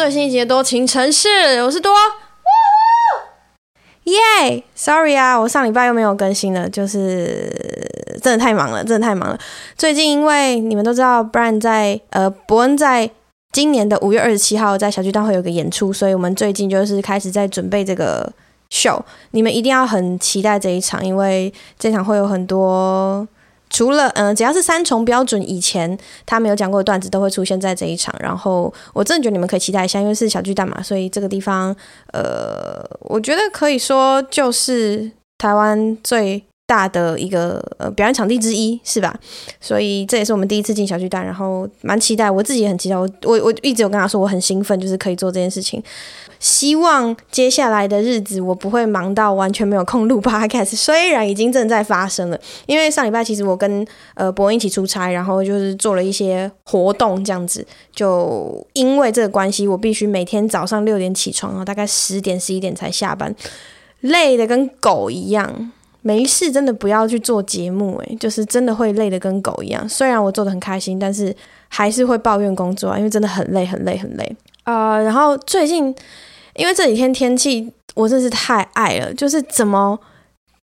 最新一集的多情城市，我是多，耶、！Sorry 啊，我上礼拜又没有更新了，就是真的太忙了，真的太忙了。最近因为你们都知道，Brian 在呃伯恩在今年的五月二十七号在小巨蛋会有个演出，所以我们最近就是开始在准备这个 show。你们一定要很期待这一场，因为这场会有很多。除了嗯、只要是三重标准以前他没有讲过的段子都会出现在这一场，然后我真的觉得你们可以期待一下，因为是小巨蛋嘛，所以这个地方呃，我觉得可以说就是台湾最大的一个呃表演场地之一，是吧？所以这也是我们第一次进小巨蛋，然后蛮期待，我自己也很期待，我我我一直有跟他说我很兴奋，就是可以做这件事情。希望接下来的日子我不会忙到完全没有空录 podcast，虽然已经正在发生了。因为上礼拜其实我跟呃伯恩一起出差，然后就是做了一些活动这样子。就因为这个关系，我必须每天早上六点起床，然后大概十点十一点才下班，累得跟狗一样。没事，真的不要去做节目，诶，就是真的会累得跟狗一样。虽然我做得很开心，但是还是会抱怨工作啊，因为真的很累很累很累啊，呃。然后最近。因为这几天天气我真是太爱了，就是怎么，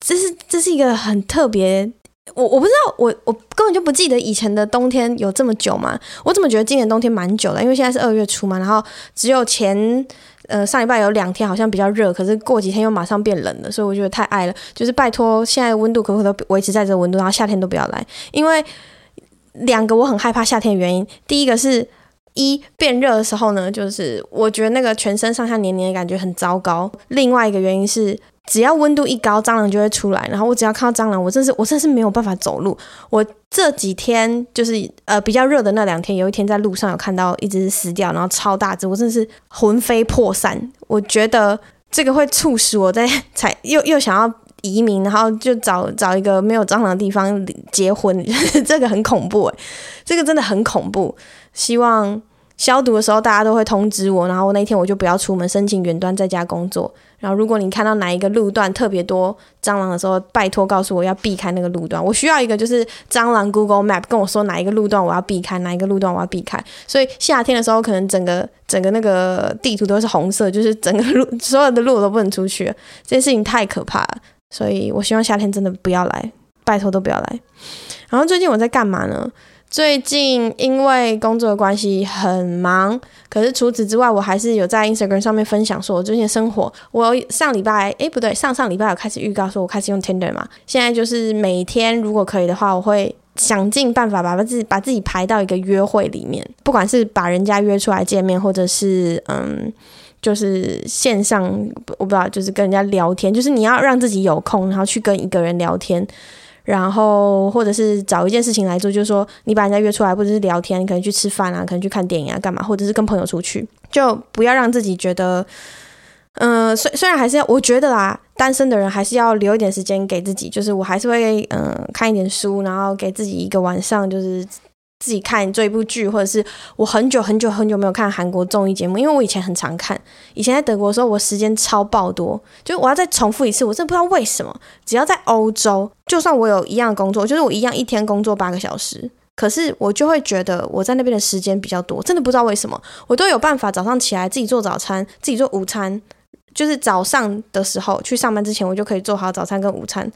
这是这是一个很特别，我我不知道，我我根本就不记得以前的冬天有这么久嘛，我怎么觉得今年冬天蛮久的？因为现在是二月初嘛，然后只有前呃上礼拜有两天好像比较热，可是过几天又马上变冷了，所以我觉得太爱了，就是拜托现在温度可不可以都维持在这个温度，然后夏天都不要来，因为两个我很害怕夏天的原因，第一个是。一变热的时候呢，就是我觉得那个全身上下黏黏的感觉很糟糕。另外一个原因是，只要温度一高，蟑螂就会出来。然后我只要看到蟑螂，我真是我真是没有办法走路。我这几天就是呃比较热的那两天，有一天在路上有看到一只死掉，然后超大只，我真的是魂飞魄散。我觉得这个会促使我在才 又又想要移民，然后就找找一个没有蟑螂的地方结婚。这个很恐怖诶，这个真的很恐怖。希望消毒的时候大家都会通知我，然后那天我就不要出门，申请远端在家工作。然后如果你看到哪一个路段特别多蟑螂的时候，拜托告诉我要避开那个路段。我需要一个就是蟑螂 Google Map 跟我说哪一个路段我要避开，哪一个路段我要避开。所以夏天的时候可能整个整个那个地图都是红色，就是整个路所有的路我都不能出去，这件事情太可怕了。所以我希望夏天真的不要来，拜托都不要来。然后最近我在干嘛呢？最近因为工作的关系很忙，可是除此之外，我还是有在 Instagram 上面分享说我最近的生活。我上礼拜，诶，不对，上上礼拜有开始预告说我开始用 Tinder 嘛。现在就是每天如果可以的话，我会想尽办法把自己把自己排到一个约会里面，不管是把人家约出来见面，或者是嗯，就是线上我不知道，就是跟人家聊天，就是你要让自己有空，然后去跟一个人聊天。然后，或者是找一件事情来做，就是说你把人家约出来，或者是聊天，你可能去吃饭啊，可能去看电影啊，干嘛，或者是跟朋友出去，就不要让自己觉得，嗯、虽虽然还是要，我觉得啦，单身的人还是要留一点时间给自己，就是我还是会，嗯、看一点书，然后给自己一个晚上，就是。自己看这一部剧，或者是我很久很久很久没有看韩国综艺节目，因为我以前很常看。以前在德国的时候，我时间超爆多，就我要再重复一次，我真的不知道为什么。只要在欧洲，就算我有一样工作，就是我一样一天工作八个小时，可是我就会觉得我在那边的时间比较多，真的不知道为什么。我都有办法早上起来自己做早餐，自己做午餐，就是早上的时候去上班之前，我就可以做好早餐跟午餐。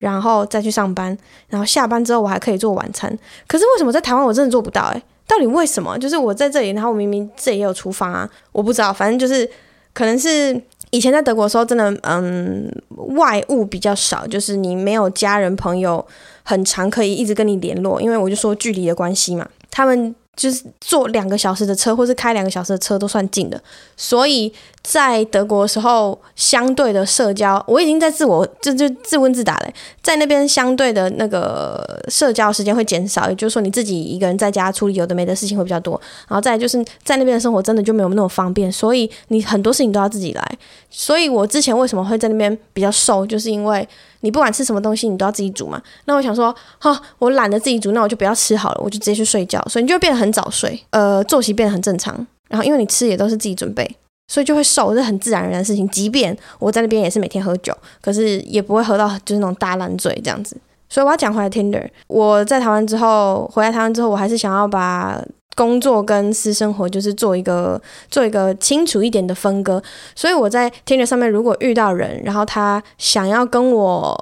然后再去上班，然后下班之后我还可以做晚餐。可是为什么在台湾我真的做不到？诶，到底为什么？就是我在这里，然后我明明这里也有厨房啊，我不知道。反正就是可能是以前在德国的时候，真的嗯，外物比较少，就是你没有家人朋友很长可以一直跟你联络，因为我就说距离的关系嘛，他们。就是坐两个小时的车，或是开两个小时的车都算近的，所以在德国的时候，相对的社交，我已经在自我就就自问自答了，在那边相对的那个社交时间会减少，也就是说你自己一个人在家处理有的没的事情会比较多，然后再就是在那边的生活真的就没有那么方便，所以你很多事情都要自己来，所以我之前为什么会在那边比较瘦，就是因为。你不管吃什么东西，你都要自己煮嘛。那我想说，哈，我懒得自己煮，那我就不要吃好了，我就直接去睡觉。所以你就变得很早睡，呃，作息变得很正常。然后因为你吃也都是自己准备，所以就会瘦，这是很自然而然的事情。即便我在那边也是每天喝酒，可是也不会喝到就是那种大烂醉这样子。所以我要讲回来，Tinder，我在台湾之后，回来台湾之后，我还是想要把工作跟私生活就是做一个做一个清楚一点的分割，所以我在 Tinder 上面如果遇到人，然后他想要跟我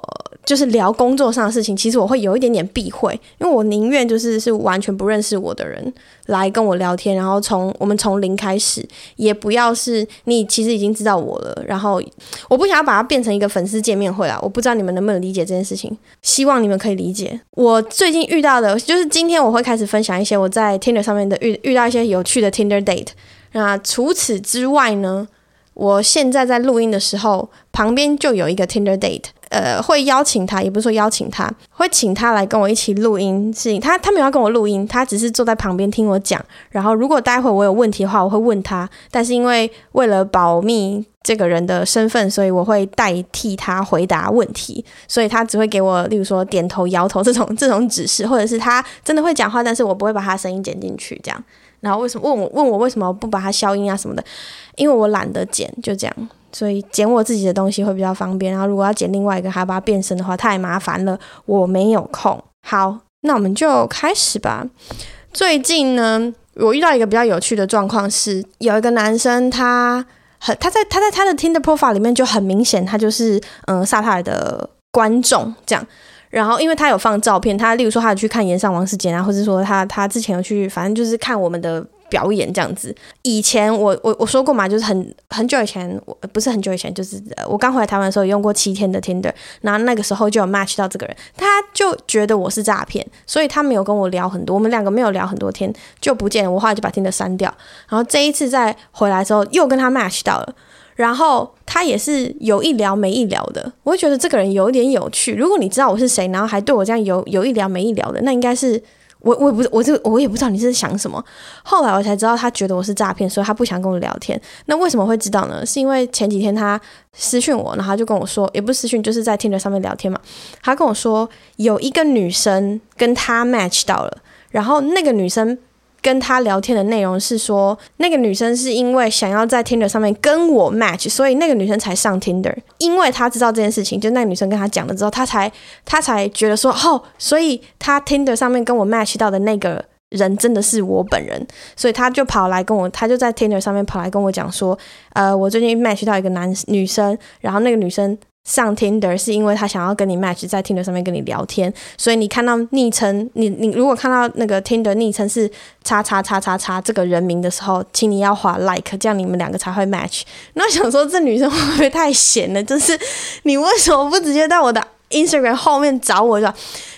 就是聊工作上的事情，其实我会有一点点避讳，因为我宁愿就是是完全不认识我的人来跟我聊天，然后从我们从零开始，也不要是你其实已经知道我了，然后我不想要把它变成一个粉丝见面会啦，我不知道你们能不能理解这件事情，希望你们可以理解。我最近遇到的就是今天我会开始分享一些我在 Tinder 上面。的遇遇到一些有趣的 Tinder date，那除此之外呢，我现在在录音的时候，旁边就有一个 Tinder date，呃，会邀请他，也不是说邀请他，会请他来跟我一起录音。是，他他没有要跟我录音，他只是坐在旁边听我讲。然后如果待会我有问题的话，我会问他。但是因为为了保密这个人的身份，所以我会代替他回答问题。所以他只会给我，例如说点头、摇头这种 这种指示，或者是他真的会讲话，但是我不会把他声音剪进去，这样。然后为什么问我问我为什么不把它消音啊什么的？因为我懒得剪，就这样。所以剪我自己的东西会比较方便。然后如果要剪另外一个，还要把它变身的话，太麻烦了，我没有空。好，那我们就开始吧。最近呢，我遇到一个比较有趣的状况是，有一个男生他很他在他在他的 Tinder profile 里面就很明显，他就是嗯萨塔的观众这样。然后因为他有放照片，他例如说他有去看岩上王世坚啊，或者说他他之前有去，反正就是看我们的。表演这样子，以前我我我说过嘛，就是很很久以前，我不是很久以前，就是我刚回来台湾的时候用过七天的 Tinder，然后那个时候就有 match 到这个人，他就觉得我是诈骗，所以他没有跟我聊很多，我们两个没有聊很多天就不见了，我后来就把 Tinder 删掉，然后这一次再回来之后又跟他 match 到了，然后他也是有一聊没一聊的，我会觉得这个人有点有趣，如果你知道我是谁，然后还对我这样有有一聊没一聊的，那应该是。我我也不我就我也不知道你是想什么，后来我才知道他觉得我是诈骗，所以他不想跟我聊天。那为什么会知道呢？是因为前几天他私讯我，然后他就跟我说，也不是私讯，就是在天团上面聊天嘛。他跟我说有一个女生跟他 match 到了，然后那个女生。跟他聊天的内容是说，那个女生是因为想要在 Tinder 上面跟我 match，所以那个女生才上 Tinder。因为他知道这件事情，就那个女生跟他讲了之后，他才他才觉得说，哦，所以他 Tinder 上面跟我 match 到的那个人真的是我本人，所以他就跑来跟我，他就在 Tinder 上面跑来跟我讲说，呃，我最近 match 到一个男女生，然后那个女生。上 Tinder 是因为他想要跟你 match，在 Tinder 上面跟你聊天，所以你看到昵称，你你如果看到那个 Tinder 昵称是叉叉叉叉叉这个人名的时候，请你要滑 like，这样你们两个才会 match。那想说，这女生会不会太闲了？就是你为什么不直接到我的 Instagram 后面找我？就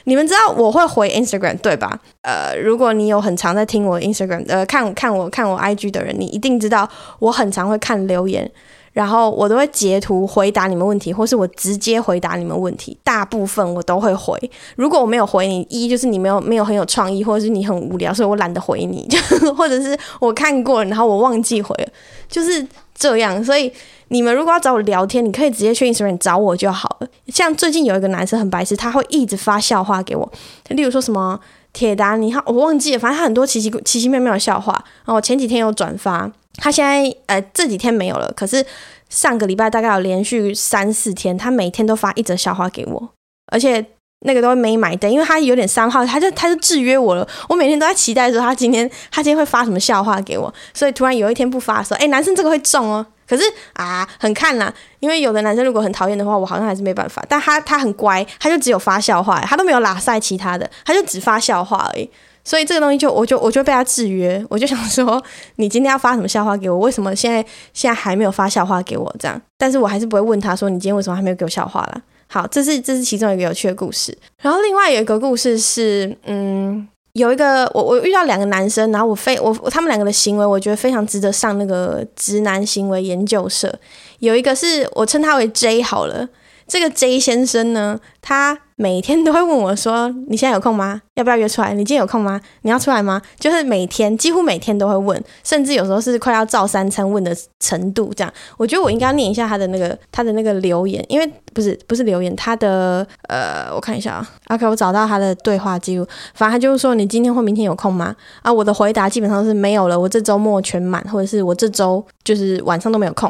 你们知道我会回 Instagram 对吧？呃，如果你有很常在听我 Instagram，呃，看看我看我 IG 的人，你一定知道我很常会看留言。然后我都会截图回答你们问题，或是我直接回答你们问题，大部分我都会回。如果我没有回你，一就是你没有没有很有创意，或者是你很无聊，所以我懒得回你，或者是我看过了，然后我忘记回了，就是这样。所以你们如果要找我聊天，你可以直接去 Instagram 找我就好了。像最近有一个男生很白痴，他会一直发笑话给我，例如说什么铁达尼号，我忘记了，反正他很多奇奇奇奇妙妙的笑话。然后前几天有转发。他现在呃这几天没有了，可是上个礼拜大概有连续三四天，他每天都发一则笑话给我，而且那个都没买单，因为他有点三号，他就他就制约我了。我每天都在期待说他今天他今天会发什么笑话给我，所以突然有一天不发的时候，哎，男生这个会中哦。可是啊，很看啦，因为有的男生如果很讨厌的话，我好像还是没办法。但他他很乖，他就只有发笑话，他都没有拉赛其他的，他就只发笑话而已。所以这个东西就我就我就被他制约，我就想说，你今天要发什么笑话给我？为什么现在现在还没有发笑话给我？这样，但是我还是不会问他说，你今天为什么还没有给我笑话啦？好，这是这是其中一个有趣的故事。然后另外有一个故事是，嗯，有一个我我遇到两个男生，然后我非我他们两个的行为，我觉得非常值得上那个直男行为研究社。有一个是我称他为 J 好了。这个 J 先生呢，他每天都会问我说：“你现在有空吗？要不要约出来？你今天有空吗？你要出来吗？”就是每天，几乎每天都会问，甚至有时候是快要照三餐问的程度。这样，我觉得我应该要念一下他的那个他的那个留言，因为不是不是留言，他的呃，我看一下啊。OK，我找到他的对话记录，反正他就是说：“你今天或明天有空吗？”啊，我的回答基本上是没有了，我这周末全满，或者是我这周就是晚上都没有空。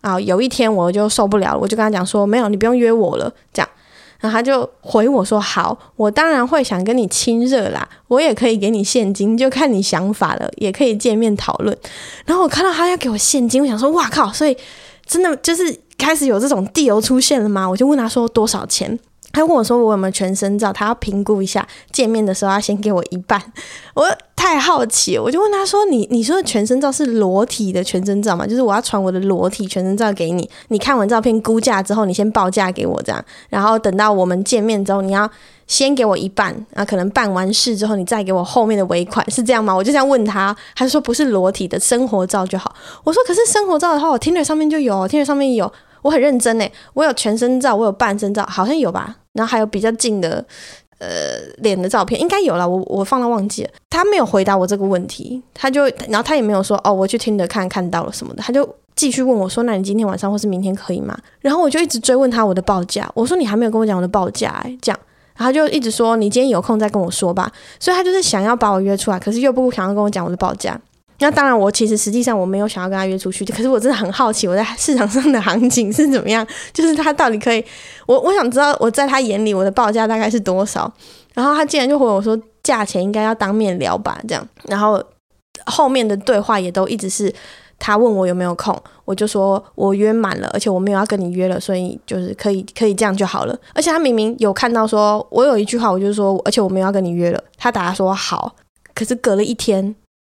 啊，有一天我就受不了了，我就跟他讲说，没有，你不用约我了，这样。然后他就回我说：“好，我当然会想跟你亲热啦，我也可以给你现金，就看你想法了，也可以见面讨论。”然后我看到他要给我现金，我想说：“哇靠！”所以真的就是开始有这种地油出现了吗？我就问他说多少钱。他问我说：“我有没有全身照？他要评估一下，见面的时候要先给我一半。”我太好奇，我就问他说：“你你说的全身照是裸体的全身照吗？就是我要传我的裸体全身照给你，你看完照片估价之后，你先报价给我这样，然后等到我们见面之后，你要先给我一半，啊，可能办完事之后，你再给我后面的尾款，是这样吗？”我就这样问他，他说：“不是裸体的生活照就好。”我说：“可是生活照的话，我天悦上面就有天悦上面有。”我很认真诶，我有全身照，我有半身照，好像有吧。然后还有比较近的，呃，脸的照片，应该有了。我我放了忘记了。他没有回答我这个问题，他就，然后他也没有说哦，我去听的看看到了什么的，他就继续问我说，那你今天晚上或是明天可以吗？然后我就一直追问他我的报价，我说你还没有跟我讲我的报价诶，这样，他就一直说你今天有空再跟我说吧。所以他就是想要把我约出来，可是又不想要跟我讲我的报价。那当然，我其实实际上我没有想要跟他约出去，可是我真的很好奇，我在市场上的行情是怎么样，就是他到底可以，我我想知道我在他眼里我的报价大概是多少，然后他竟然就回我说价钱应该要当面聊吧，这样，然后后面的对话也都一直是他问我有没有空，我就说我约满了，而且我没有要跟你约了，所以就是可以可以这样就好了，而且他明明有看到说我有一句话，我就说而且我没有要跟你约了，他答说好，可是隔了一天。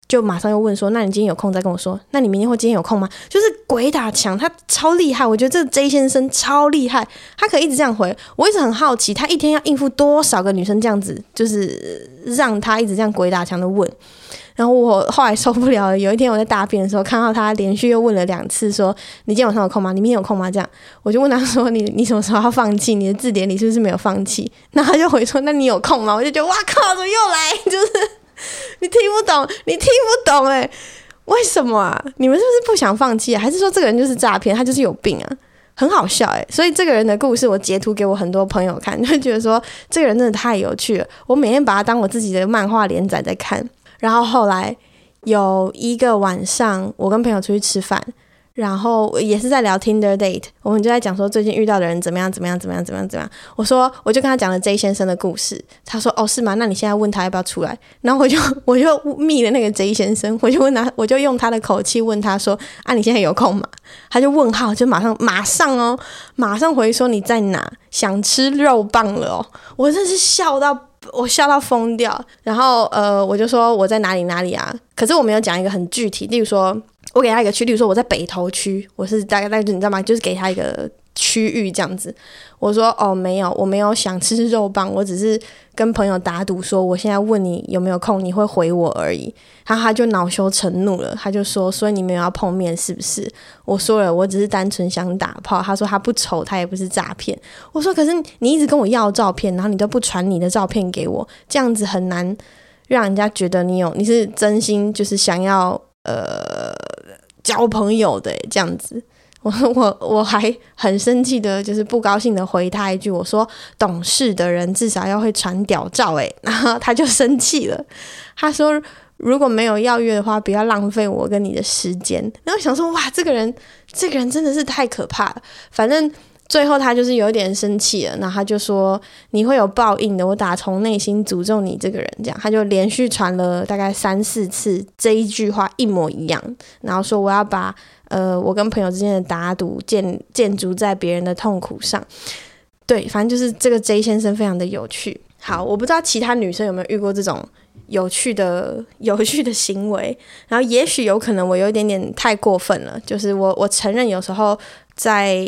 就马上又问说：“那你今天有空再跟我说？那你明天或今天有空吗？”就是鬼打墙，他超厉害。我觉得这 J 先生超厉害，他可以一直这样回。我一直很好奇，他一天要应付多少个女生这样子，就是让他一直这样鬼打墙的问。然后我后来受不了了，有一天我在大便的时候看到他连续又问了两次，说：“你今天晚上有空吗？你明天有空吗？”这样，我就问他说：“你你什么时候要放弃？你的字典里是不是没有放弃？”那他就回说：“那你有空吗？”我就觉得哇靠，怎么又来？就是。你听不懂，你听不懂哎、为什么啊？你们是不是不想放弃？还是说这个人就是诈骗，他就是有病啊？很好笑哎、所以这个人的故事我截图给我很多朋友看，就觉得说这个人真的太有趣了。我每天把他当我自己的漫画连载在看。然后后来有一个晚上，我跟朋友出去吃饭。然后也是在聊 Tinder date，我们就在讲说最近遇到的人怎么样怎么样怎么样怎么样怎么样。我说我就跟他讲了 J 先生的故事，他说哦是吗？那你现在问他要不要出来？然后我就 我就密了那个 J 先生，我就问他，我就用他的口气问他说啊你现在有空吗？他就问号，就马上马上哦，马上回说你在哪？想吃肉棒了哦！我真是笑到我笑到疯掉。然后呃我就说我在哪里哪里啊？可是我没有讲一个很具体，例如说。我给他一个区，例如说我在北投区，我是大概在你知道吗？就是给他一个区域这样子。我说哦，没有，我没有想吃肉棒，我只是跟朋友打赌说，我现在问你有没有空，你会回我而已。然后他就恼羞成怒了，他就说，所以你们要碰面是不是？我说了，我只是单纯想打炮。他说他不丑，他也不是诈骗。我说可是你一直跟我要照片，然后你都不传你的照片给我，这样子很难让人家觉得你有你是真心就是想要。呃，交朋友的这样子，我 我我还很生气的，就是不高兴的回他一句，我说懂事的人至少要会传屌照诶，然后他就生气了，他说如果没有要约的话，不要浪费我跟你的时间。然后想说，哇，这个人这个人真的是太可怕了，反正。最后他就是有点生气了，然后他就说你会有报应的，我打从内心诅咒你这个人。这样他就连续传了大概三四次这一句话一模一样，然后说我要把呃我跟朋友之间的打赌建建筑在别人的痛苦上。对，反正就是这个 J 先生非常的有趣。好，我不知道其他女生有没有遇过这种有趣的有趣的行为，然后也许有可能我有一点点太过分了，就是我我承认有时候在。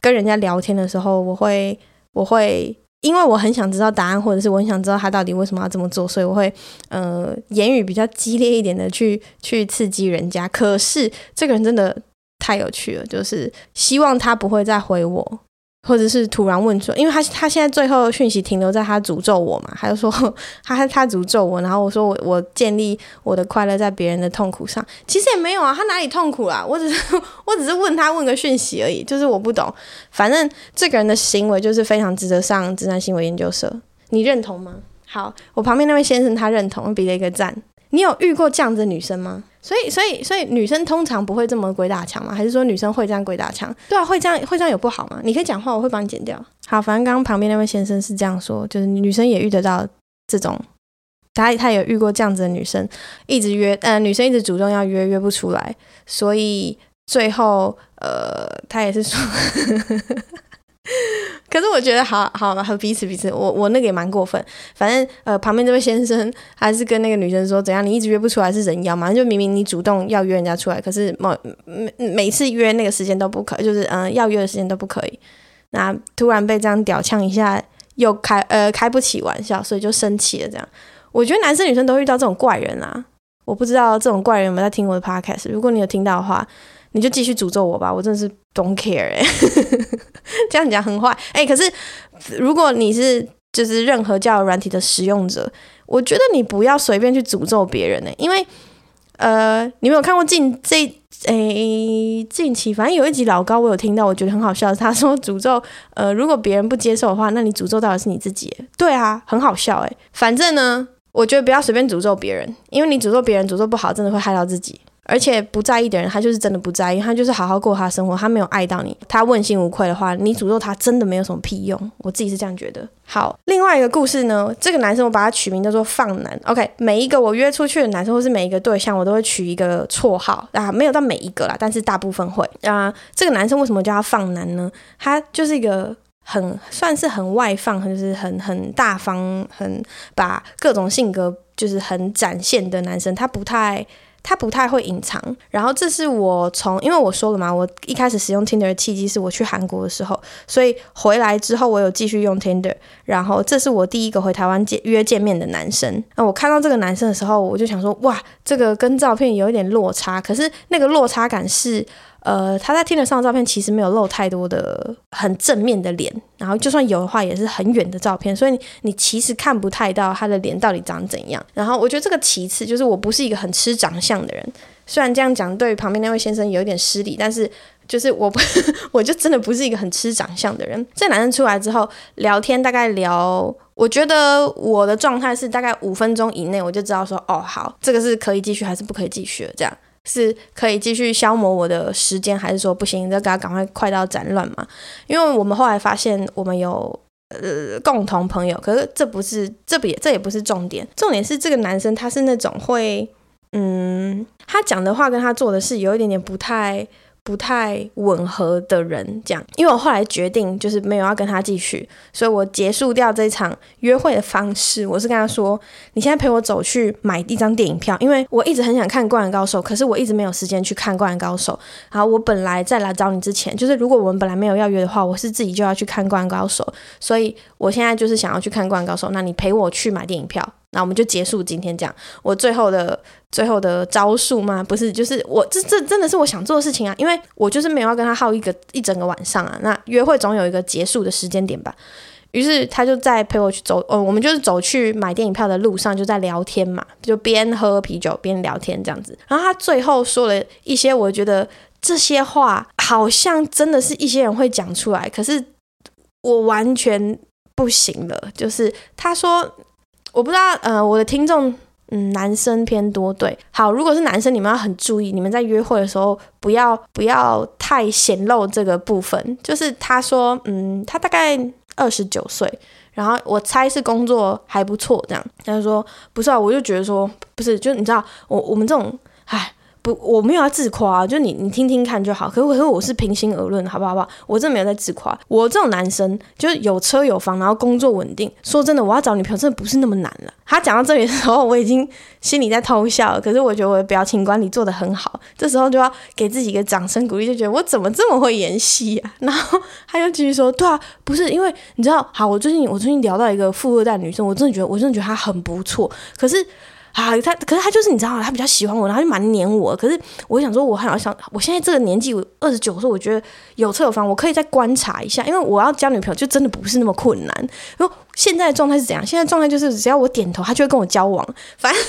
跟人家聊天的时候，我会，我会，因为我很想知道答案，或者是我很想知道他到底为什么要这么做，所以我会，呃，言语比较激烈一点的去去刺激人家。可是这个人真的太有趣了，就是希望他不会再回我。或者是突然问说，因为他他现在最后讯息停留在他诅咒我嘛，他就说他他诅咒我，然后我说我我建立我的快乐在别人的痛苦上，其实也没有啊，他哪里痛苦啊？我只是 我只是问他问个讯息而已，就是我不懂，反正这个人的行为就是非常值得上直男行为研究社，你认同吗？好，我旁边那位先生他认同，比了一个赞。你有遇过这样子的女生吗？所以，所以，所以女生通常不会这么鬼打墙吗？还是说女生会这样鬼打墙？对啊，会这样，会这样有不好吗？你可以讲话，我会帮你剪掉。好，反正刚刚旁边那位先生是这样说，就是女生也遇得到这种，他他有遇过这样子的女生，一直约，呃，女生一直主动要约，约不出来，所以最后，呃，他也是说。可是我觉得好好嘛，和彼此彼此，我我那个也蛮过分。反正呃，旁边这位先生还是跟那个女生说，怎样你一直约不出来是人妖嘛？就明明你主动要约人家出来，可是每每次约那个时间都不可，就是嗯、要约的时间都不可以。那突然被这样屌呛一下，又开呃开不起玩笑，所以就生气了。这样，我觉得男生女生都遇到这种怪人啊。我不知道这种怪人有没有在听我的 podcast，如果你有听到的话。你就继续诅咒我吧，我真的是 don't care 哎、欸，这样讲很坏哎。可是如果你是就是任何交友软体的使用者，我觉得你不要随便去诅咒别人呢、因为呃，你没有看过近这哎近期，反正有一集老高我有听到，我觉得很好笑，他说诅咒呃，如果别人不接受的话，那你诅咒到的是你自己。对啊，很好笑哎。反正呢，我觉得不要随便诅咒别人，因为你诅咒别人诅咒不好，真的会害到自己。而且不在意的人，他就是真的不在意，他就是好好过他的生活，他没有爱到你，他问心无愧的话，你诅咒他真的没有什么屁用。我自己是这样觉得。好，另外一个故事呢，这个男生我把他取名叫做放男。OK，每一个我约出去的男生或是每一个对象，我都会取一个绰号啊，没有到每一个啦，但是大部分会啊。这个男生为什么叫他放男呢？他就是一个很算是很外放，就是很很大方，很把各种性格就是很展现的男生，他不太。他不太会隐藏，然后这是我从，因为我说了嘛，我一开始使用 Tinder 的契机是我去韩国的时候，所以回来之后我有继续用 Tinder，然后这是我第一个回台湾见约见面的男生。那我看到这个男生的时候，我就想说，哇，这个跟照片有一点落差，可是那个落差感是。呃，他在听得上的照片其实没有露太多的很正面的脸，然后就算有的话也是很远的照片，所以你其实看不太到他的脸到底长怎样。然后我觉得这个其次，就是我不是一个很吃长相的人，虽然这样讲对旁边那位先生有一点失礼，但是就是我不 我就真的不是一个很吃长相的人。这男生出来之后聊天，大概聊，我觉得我的状态是大概五分钟以内，我就知道说哦好，这个是可以继续还是不可以继续的这样。是可以继续消磨我的时间，还是说不行，就给他赶快快到斩乱嘛？因为我们后来发现我们有呃共同朋友，可是这不是这不也这也不是重点，重点是这个男生他是那种会嗯，他讲的话跟他做的事有一点点不太。不太吻合的人，这样，因为我后来决定就是没有要跟他继续，所以我结束掉这场约会的方式，我是跟他说：“你现在陪我走去买一张电影票，因为我一直很想看《灌篮高手》，可是我一直没有时间去看《灌篮高手》。然后我本来在来找你之前，就是如果我们本来没有要约的话，我是自己就要去看《灌篮高手》，所以我现在就是想要去看《灌篮高手》，那你陪我去买电影票。”那我们就结束今天这样。我最后的最后的招数吗？不是，就是我这这真的是我想做的事情啊，因为我就是没有要跟他耗一个一整个晚上啊。那约会总有一个结束的时间点吧。于是他就在陪我去走，呃，我们就是走去买电影票的路上就在聊天嘛，就边喝啤酒边聊天这样子。然后他最后说了一些，我觉得这些话好像真的是一些人会讲出来，可是我完全不行了。就是他说。我不知道，呃，我的听众，嗯，男生偏多，对，好，如果是男生，你们要很注意，你们在约会的时候，不要不要太显露这个部分。就是他说，嗯，他大概二十九岁，然后我猜是工作还不错，这样。他就说，不是啊，我就觉得说，不是，就你知道，我我们这种，唉。不我没有要自夸，就你你听听看就好。可是可是我是平心而论，好不好？好不好？我真没有在自夸。我这种男生就是有车有房，然后工作稳定。说真的，我要找女朋友真的不是那么难了。他讲到这里的时候，我已经心里在偷笑了。可是我觉得我的表情管理做得很好，这时候就要给自己一个掌声鼓励，就觉得我怎么这么会演戏啊？然后他又继续说：“对啊，不是因为你知道，好，我最近我最近聊到一个富二代女生，我真的觉得我真的觉得她很不错。可是。”啊，他可是他就是你知道，他比较喜欢我，然后就蛮黏我。可是我想说，我很想，我现在这个年纪，我二十九岁，我觉得有车有房，我可以再观察一下，因为我要交女朋友就真的不是那么困难。然后现在的状态是怎样？现在状态就是只要我点头，他就会跟我交往。反正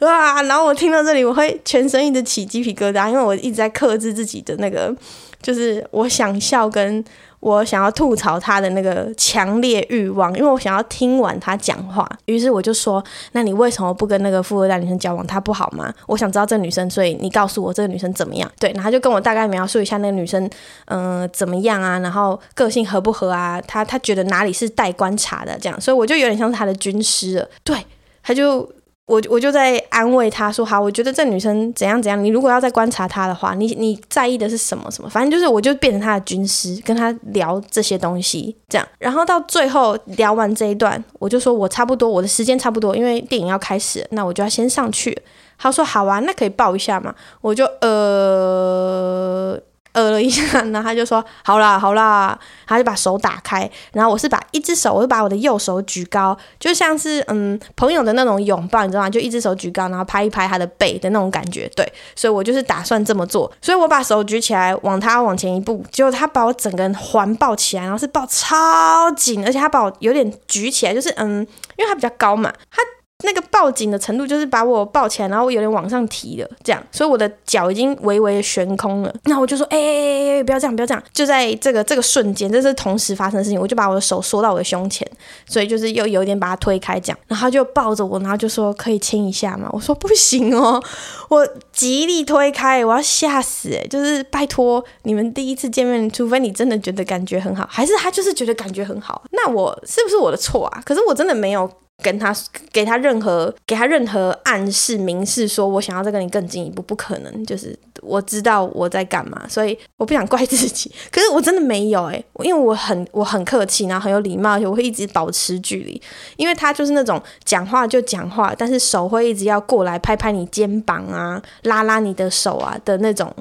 哇，然后我听到这里，我会全身一直起鸡皮疙瘩，因为我一直在克制自己的那个，就是我想笑跟。我想要吐槽他的那个强烈欲望，因为我想要听完他讲话。于是我就说：“那你为什么不跟那个富二代女生交往？她不好吗？我想知道这个女生，所以你告诉我这个女生怎么样？”对，然后就跟我大概描述一下那个女生，嗯、怎么样啊？然后个性合不合啊？他他觉得哪里是待观察的这样，所以我就有点像是他的军师了。对，他就。我我就在安慰他说：“好，我觉得这女生怎样怎样。你如果要再观察她的话，你你在意的是什么什么？反正就是，我就变成他的军师，跟他聊这些东西，这样。然后到最后聊完这一段，我就说我差不多，我的时间差不多，因为电影要开始，那我就要先上去。他说好啊，那可以抱一下嘛？我就呃。”呃了一下，然后他就说：“好啦，好啦。”他就把手打开，然后我是把一只手，我就把我的右手举高，就像是嗯朋友的那种拥抱，你知道吗？就一只手举高，然后拍一拍他的背的那种感觉。对，所以我就是打算这么做，所以我把手举起来，往他往前一步，结果他把我整个人环抱起来，然后是抱超紧，而且他把我有点举起来，就是嗯，因为他比较高嘛，他。那个抱紧的程度，就是把我抱起来，然后我有点往上提了，这样，所以我的脚已经微微悬空了。那我就说，哎哎哎，不要这样，不要这样。就在这个这个瞬间，这是同时发生的事情，我就把我的手缩到我的胸前，所以就是又有点把他推开，这样。然后他就抱着我，然后就说可以亲一下吗？我说不行哦，我极力推开，我要吓死诶，就是拜托你们第一次见面，除非你真的觉得感觉很好，还是他就是觉得感觉很好，那我是不是我的错啊？可是我真的没有。跟他给他任何给他任何暗示明示说，我想要再跟你更进一步，不可能。就是我知道我在干嘛，所以我不想怪自己。可是我真的没有哎、欸，因为我很我很客气，然后很有礼貌，而且我会一直保持距离。因为他就是那种讲话就讲话，但是手会一直要过来拍拍你肩膀啊，拉拉你的手啊的那种。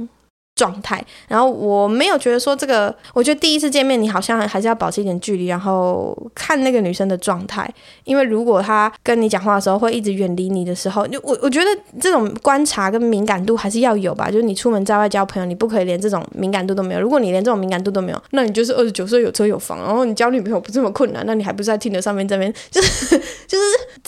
状态，然后我没有觉得说这个，我觉得第一次见面你好像还是要保持一点距离，然后看那个女生的状态，因为如果她跟你讲话的时候会一直远离你的时候，就我我觉得这种观察跟敏感度还是要有吧，就是你出门在外交朋友，你不可以连这种敏感度都没有。如果你连这种敏感度都没有，那你就是二十九岁有车有房，然后你交女朋友不这么困难，那你还不是在 Tinder 上面这边就是就是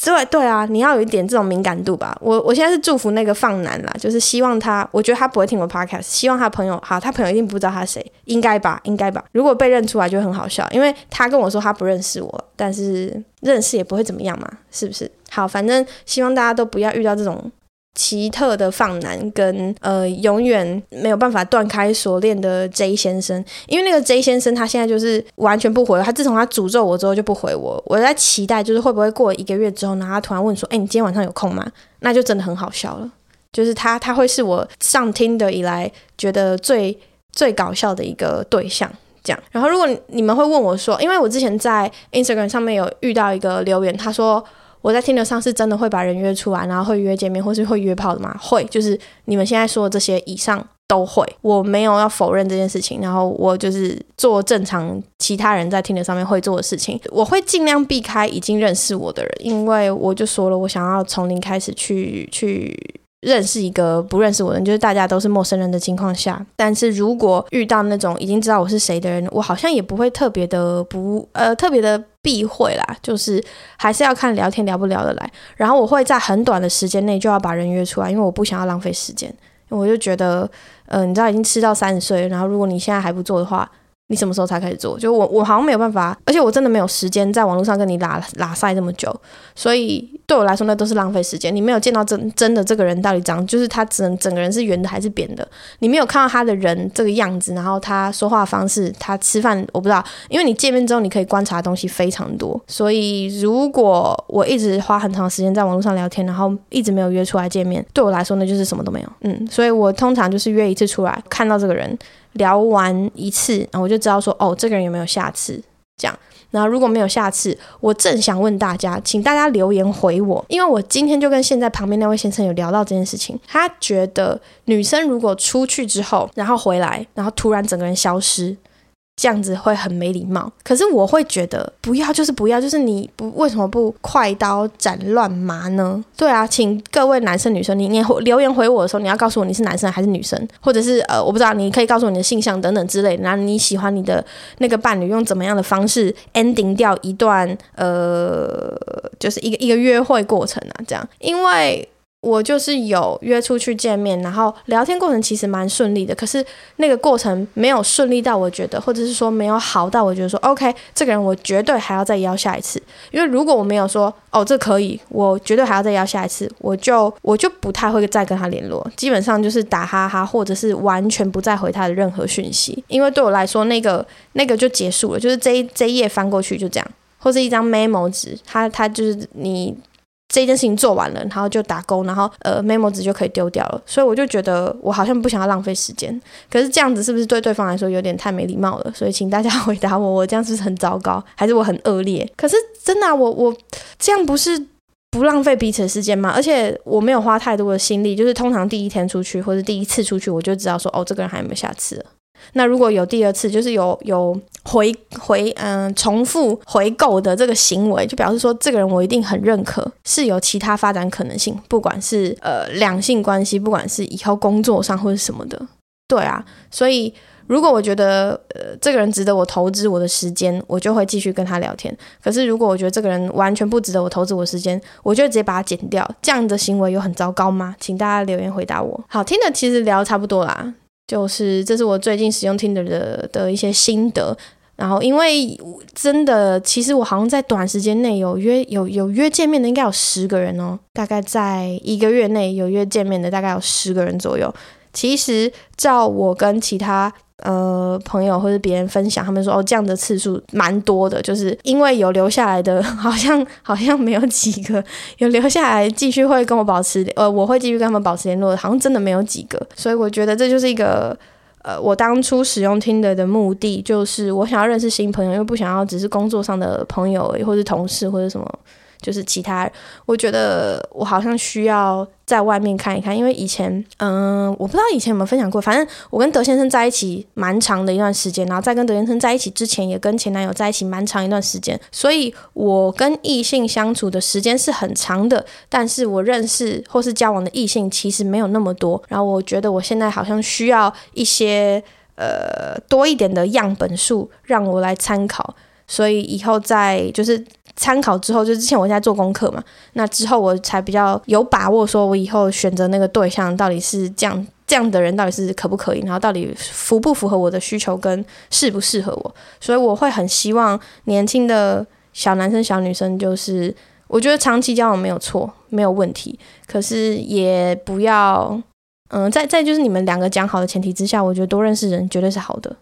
对对啊，你要有一点这种敏感度吧。我我现在是祝福那个放男啦，就是希望他，我觉得他不会听我 Podcast，希望。他朋友好，他朋友一定不知道他谁，应该吧，应该吧。如果被认出来就很好笑，因为他跟我说他不认识我，但是认识也不会怎么样嘛，是不是？好，反正希望大家都不要遇到这种奇特的放男跟呃永远没有办法断开锁链的 J 先生，因为那个 J 先生他现在就是完全不回，他自从他诅咒我之后就不回我，我在期待就是会不会过一个月之后，然后他突然问说，哎，你今天晚上有空吗？那就真的很好笑了。就是他，他会是我上听的以来觉得最最搞笑的一个对象，这样。然后，如果你们会问我说，因为我之前在 Instagram 上面有遇到一个留言，他说我在听的上是真的会把人约出来，然后会约见面或是会约炮的吗？会，就是你们现在说的这些以上都会。我没有要否认这件事情，然后我就是做正常其他人在听的上面会做的事情，我会尽量避开已经认识我的人，因为我就说了，我想要从零开始去去。认识一个不认识我的人，就是大家都是陌生人的情况下，但是如果遇到那种已经知道我是谁的人，我好像也不会特别的不呃特别的避讳啦，就是还是要看聊天聊不聊得来。然后我会在很短的时间内就要把人约出来，因为我不想要浪费时间。我就觉得，呃，你知道已经吃到三十岁，然后如果你现在还不做的话。你什么时候才开始做？就我，我好像没有办法，而且我真的没有时间在网络上跟你拉拉赛这么久，所以对我来说那都是浪费时间。你没有见到真真的这个人到底长，就是他整整个人是圆的还是扁的，你没有看到他的人这个样子，然后他说话方式，他吃饭我不知道，因为你见面之后你可以观察的东西非常多，所以如果我一直花很长时间在网络上聊天，然后一直没有约出来见面，对我来说那就是什么都没有。嗯，所以我通常就是约一次出来，看到这个人。聊完一次，然后我就知道说，哦，这个人有没有下次？这样，然后如果没有下次，我正想问大家，请大家留言回我，因为我今天就跟现在旁边那位先生有聊到这件事情，他觉得女生如果出去之后，然后回来，然后突然整个人消失。这样子会很没礼貌，可是我会觉得不要就是不要，就是你不为什么不快刀斩乱麻呢？对啊，请各位男生女生，你你留言回我的时候，你要告诉我你是男生还是女生，或者是呃我不知道，你可以告诉我你的性向等等之类的。然后你喜欢你的那个伴侣用怎么样的方式 ending 掉一段呃，就是一个一个约会过程啊，这样，因为。我就是有约出去见面，然后聊天过程其实蛮顺利的。可是那个过程没有顺利到我觉得，或者是说没有好到我觉得说，OK，这个人我绝对还要再邀下一次。因为如果我没有说，哦，这可以，我绝对还要再邀下一次，我就我就不太会再跟他联络，基本上就是打哈哈，或者是完全不再回他的任何讯息。因为对我来说，那个那个就结束了，就是这一这一页翻过去就这样，或是一张 memo 纸，他他就是你。这件事情做完了，然后就打勾，然后呃，memo 纸就可以丢掉了。所以我就觉得我好像不想要浪费时间。可是这样子是不是对对方来说有点太没礼貌了？所以请大家回答我，我这样是不是很糟糕，还是我很恶劣？可是真的，我我这样不是不浪费彼此的时间吗？而且我没有花太多的心力，就是通常第一天出去或者第一次出去，我就知道说哦，这个人还有没有下次。那如果有第二次，就是有有回回嗯、重复回购的这个行为，就表示说这个人我一定很认可，是有其他发展可能性，不管是呃两性关系，不管是以后工作上或者什么的，对啊。所以如果我觉得呃这个人值得我投资我的时间，我就会继续跟他聊天。可是如果我觉得这个人完全不值得我投资我时间，我就直接把他剪掉。这样的行为有很糟糕吗？请大家留言回答我。好，听的其实聊差不多啦。就是这是我最近使用 Tinder 的的一些心得，然后因为真的，其实我好像在短时间内有约有有约见面的，应该有十个人哦，大概在一个月内有约见面的，大概有十个人左右。其实照我跟其他。呃，朋友或者别人分享，他们说哦，这样的次数蛮多的，就是因为有留下来的，好像好像没有几个有留下来继续会跟我保持，呃，我会继续跟他们保持联络的，好像真的没有几个，所以我觉得这就是一个，呃，我当初使用 Tinder 的目的，就是我想要认识新朋友，又不想要只是工作上的朋友，或者同事或者什么。就是其他，我觉得我好像需要在外面看一看，因为以前，嗯，我不知道以前有没有分享过，反正我跟德先生在一起蛮长的一段时间，然后在跟德先生在一起之前，也跟前男友在一起蛮长一段时间，所以我跟异性相处的时间是很长的，但是我认识或是交往的异性其实没有那么多，然后我觉得我现在好像需要一些呃多一点的样本数让我来参考，所以以后再就是。参考之后，就之前我在做功课嘛，那之后我才比较有把握，说我以后选择那个对象到底是这样这样的人，到底是可不可以，然后到底符不符合我的需求跟适不适合我，所以我会很希望年轻的小男生、小女生，就是我觉得长期交往没有错，没有问题，可是也不要，嗯，在在就是你们两个讲好的前提之下，我觉得多认识人绝对是好的，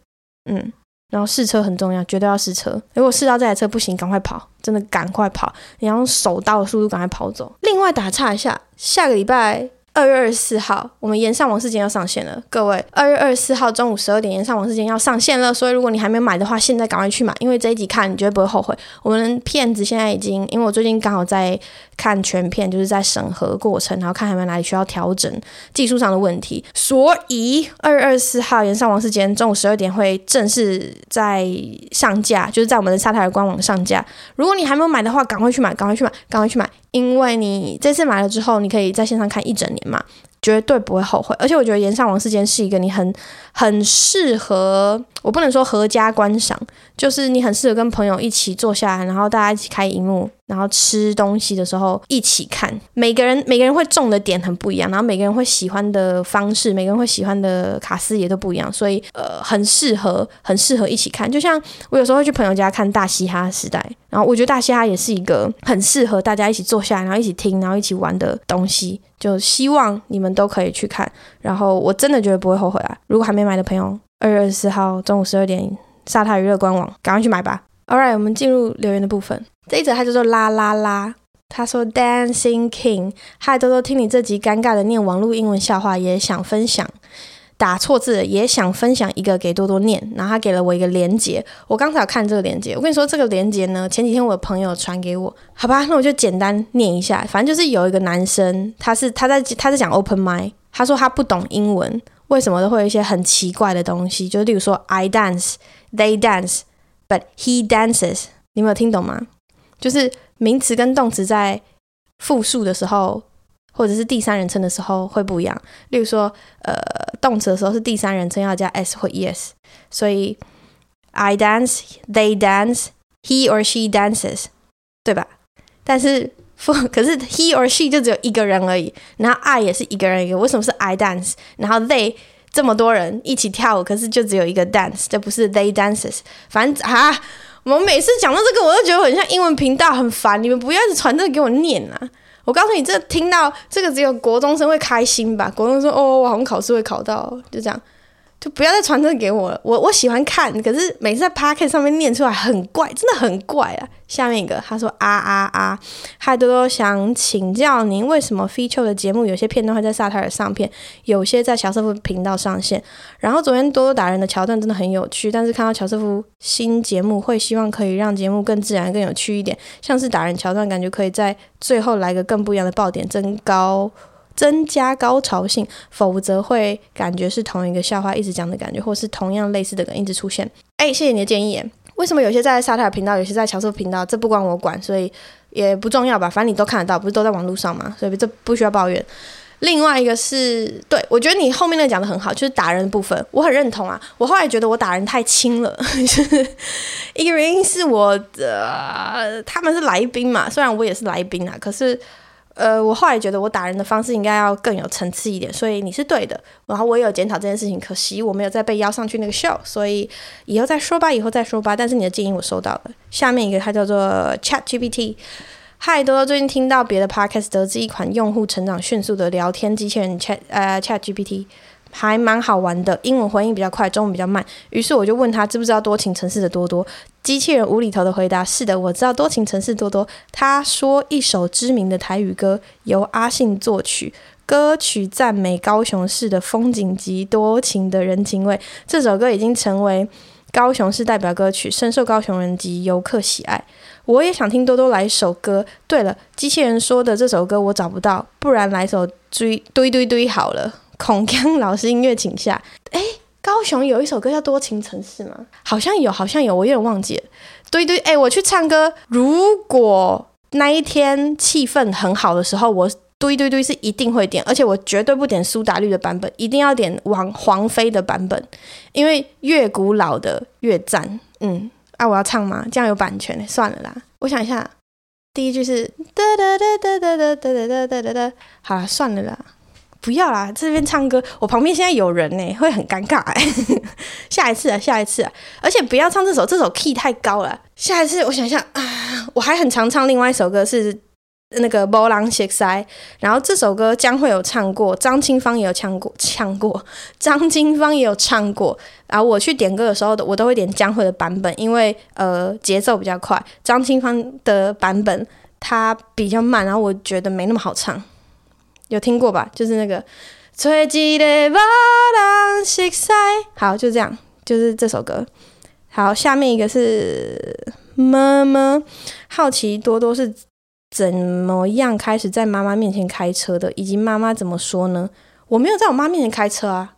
嗯。然后试车很重要，绝对要试车。如果试到这台车不行，赶快跑，真的赶快跑！你要用手刀的速度赶快跑走。另外打岔一下，下个礼拜。二月二十四号，我们炎上王世坚要上线了，各位，二月二十四号中午十二点，炎上王世坚要上线了，所以如果你还没买的话，现在赶快去买，因为这一集看你绝对不会后悔。我们片子现在已经，因为我最近刚好在看全片，就是在审核过程，然后看还有没有哪里需要调整技术上的问题，所以二月二十四号炎上王世坚中午十二点会正式在上架，就是在我们的沙泰尔官网上架。如果你还没有买的话，赶快去买，赶快去买，赶快去买。因为你这次买了之后，你可以在线上看一整年嘛，绝对不会后悔。而且我觉得《炎上王世坚》是一个你很很适合，我不能说合家观赏，就是你很适合跟朋友一起坐下来，然后大家一起开荧幕，然后吃东西的时候一起看。每个人每个人会中的点很不一样，然后每个人会喜欢的方式，每个人会喜欢的卡司也都不一样，所以呃，很适合很适合一起看。就像我有时候会去朋友家看《大嘻哈时代》。然后我觉得大嘻哈也是一个很适合大家一起坐下来，然后一起听，然后一起玩的东西。就希望你们都可以去看。然后我真的觉得不会后悔啊！如果还没买的朋友，二月二十四号中午十二点，沙塔娱乐官网，赶快去买吧。All right，我们进入留言的部分。这一则他叫做啦啦啦，他说 Dancing King，嗨多多，听你这集尴尬的念网络英文笑话，也想分享。打错字也想分享一个给多多念，然后他给了我一个连接，我刚才有看这个连接，我跟你说这个连接呢，前几天我的朋友传给我，好吧，那我就简单念一下，反正就是有一个男生，他是他在他在讲 open mind，他说他不懂英文，为什么都会有一些很奇怪的东西，就例如说 I dance，they dance，but he dances，你没有听懂吗？就是名词跟动词在复数的时候。或者是第三人称的时候会不一样，例如说，呃，动词的时候是第三人称要加 s 或 es，所以 I dance, they dance, he or she dances，对吧？但是 for 可是 he or she 就只有一个人而已，然后 I 也是一个人一个，为什么是 I dance？然后 they 这么多人一起跳舞，可是就只有一个 dance，这不是 they dances？反正啊，我每次讲到这个，我都觉得很像英文频道，很烦。你们不要一直传这个给我念啊！我告诉你，这听到这个只有国中生会开心吧？国中生：“哦，我好像考试会考到。”就这样。就不要再传这个给我了，我我喜欢看，可是每次在 Podcast 上面念出来很怪，真的很怪啊。下面一个他说啊啊啊，嗨多多想请教您，为什么 Feature 的节目有些片段会在萨泰尔上片，有些在乔瑟夫频道上线？然后昨天多多打人的桥段真的很有趣，但是看到乔瑟夫新节目会希望可以让节目更自然、更有趣一点，像是打人桥段，感觉可以在最后来个更不一样的爆点，增高。增加高潮性，否则会感觉是同一个笑话一直讲的感觉，或是同样类似的梗一直出现。哎，谢谢你的建议。为什么有些在沙特尔频道，有些在乔瑟频道？这不关我管，所以也不重要吧。反正你都看得到，不是都在网络上吗？所以这不需要抱怨。另外一个是对，我觉得你后面那讲的很好，就是打人的部分，我很认同啊。我后来觉得我打人太轻了，一个原因是我的他们是来宾嘛，虽然我也是来宾啊，可是。呃，我后来觉得我打人的方式应该要更有层次一点，所以你是对的。然后我也有检讨这件事情，可惜我没有再被邀上去那个 show，所以以后再说吧，以后再说吧。但是你的建议我收到了。下面一个它叫做 Chat GPT。嗨，多多，最近听到别的 podcast 得知一款用户成长迅速的聊天机器人 Chat 呃 Chat GPT。还蛮好玩的，英文回应比较快，中文比较慢。于是我就问他知不知道多情城市的多多。机器人无厘头的回答：是的，我知道多情城市多多。他说一首知名的台语歌由阿信作曲，歌曲赞美高雄市的风景及多情的人情味。这首歌已经成为高雄市代表歌曲，深受高雄人及游客喜爱。我也想听多多来一首歌。对了，机器人说的这首歌我找不到，不然来首追堆堆堆好了。孔锵老师音乐请下。哎，高雄有一首歌叫《多情城市》吗？好像有，好像有，我有点忘记了。对对，哎，我去唱歌。如果那一天气氛很好的时候，我对对对是一定会点，而且我绝对不点苏打绿的版本，一定要点王黄妃的版本，因为越古老的越赞。嗯，啊，我要唱吗？这样有版权，算了啦。我想一下，第一句是哒哒哒哒哒哒哒哒哒哒哒，好了，算了啦。不要啦，这边唱歌，我旁边现在有人呢，会很尴尬哎。下一次啊，下一次啊，而且不要唱这首，这首 key 太高了。下一次我想想啊，我还很常唱另外一首歌是那个《波浪斜塞》，然后这首歌将会有唱过，张清芳也有唱过，唱过，张清芳也有唱过。然后我去点歌的时候，我都会点江蕙的版本，因为呃节奏比较快，张清芳的版本它比较慢，然后我觉得没那么好唱。有听过吧？就是那个吹起的波浪西塞，好，就这样，就是这首歌。好，下面一个是妈妈，好奇多多是怎么样开始在妈妈面前开车的，以及妈妈怎么说呢？我没有在我妈面前开车啊，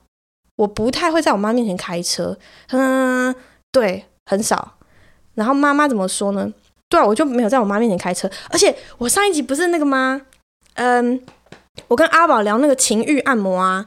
我不太会在我妈面前开车，嗯，对，很少。然后妈妈怎么说呢？对啊，我就没有在我妈面前开车，而且我上一集不是那个吗？嗯。我跟阿宝聊那个情欲按摩啊，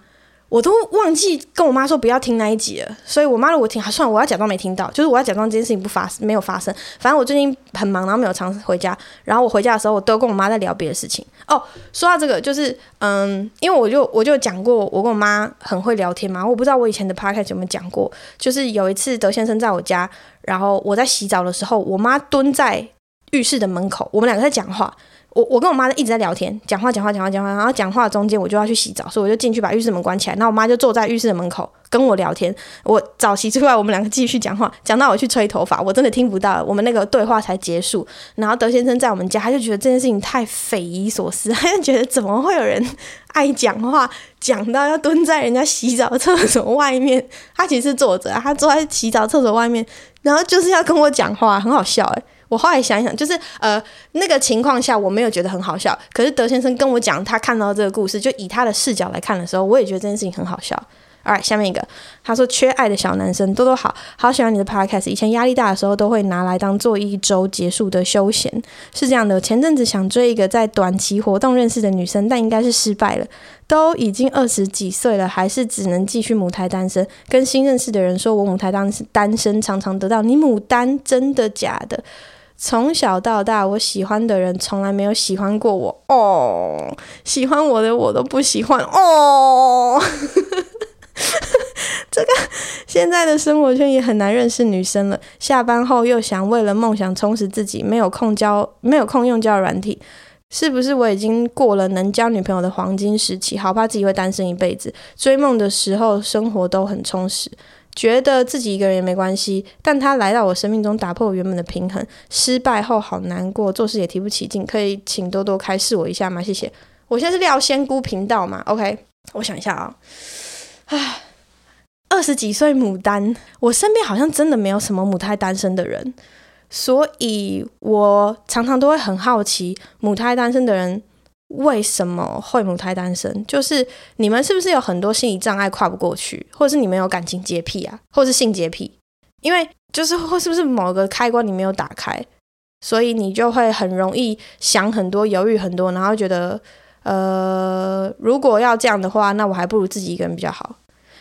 我都忘记跟我妈说不要听那一集了，所以我妈如果听，还算我要假装没听到，就是我要假装这件事情不发没有发生。反正我最近很忙，然后没有常回家，然后我回家的时候，我都跟我妈在聊别的事情。哦，说到这个，就是嗯，因为我就我就讲过，我跟我妈很会聊天嘛。我不知道我以前的 podcast 有没有讲过，就是有一次德先生在我家，然后我在洗澡的时候，我妈蹲在浴室的门口，我们两个在讲话。我我跟我妈一直在聊天，讲话讲话讲话讲话，然后讲话中间我就要去洗澡，所以我就进去把浴室门关起来。然后我妈就坐在浴室的门口跟我聊天。我澡洗出来，我们两个继续讲话，讲到我去吹头发，我真的听不到，我们那个对话才结束。然后德先生在我们家，他就觉得这件事情太匪夷所思，他就觉得怎么会有人爱讲话，讲到要蹲在人家洗澡厕所外面。他其实坐着，他坐在洗澡厕所外面，然后就是要跟我讲话，很好笑诶。我后来想一想，就是呃，那个情况下我没有觉得很好笑，可是德先生跟我讲他看到这个故事，就以他的视角来看的时候，我也觉得这件事情很好笑。All right，下面一个，他说缺爱的小男生多多好，好喜欢你的 podcast，以前压力大的时候都会拿来当做一周结束的休闲，是这样的。前阵子想追一个在短期活动认识的女生，但应该是失败了，都已经二十几岁了，还是只能继续母胎单身。跟新认识的人说我母胎单单身，常常得到你母单真的假的？从小到大，我喜欢的人从来没有喜欢过我哦，喜欢我的我都不喜欢哦。这个现在的生活圈也很难认识女生了。下班后又想为了梦想充实自己，没有空交，没有空用交软体，是不是我已经过了能交女朋友的黄金时期？好怕自己会单身一辈子。追梦的时候生活都很充实。觉得自己一个人也没关系，但他来到我生命中，打破我原本的平衡。失败后好难过，做事也提不起劲。可以请多多开示我一下吗？谢谢。我现在是廖仙姑频道嘛？OK，我想一下啊、哦。唉，二十几岁母单，我身边好像真的没有什么母胎单身的人，所以我常常都会很好奇，母胎单身的人。为什么会母胎单身？就是你们是不是有很多心理障碍跨不过去，或者是你们有感情洁癖啊，或者是性洁癖？因为就是或是不是某个开关你没有打开，所以你就会很容易想很多、犹豫很多，然后觉得呃，如果要这样的话，那我还不如自己一个人比较好。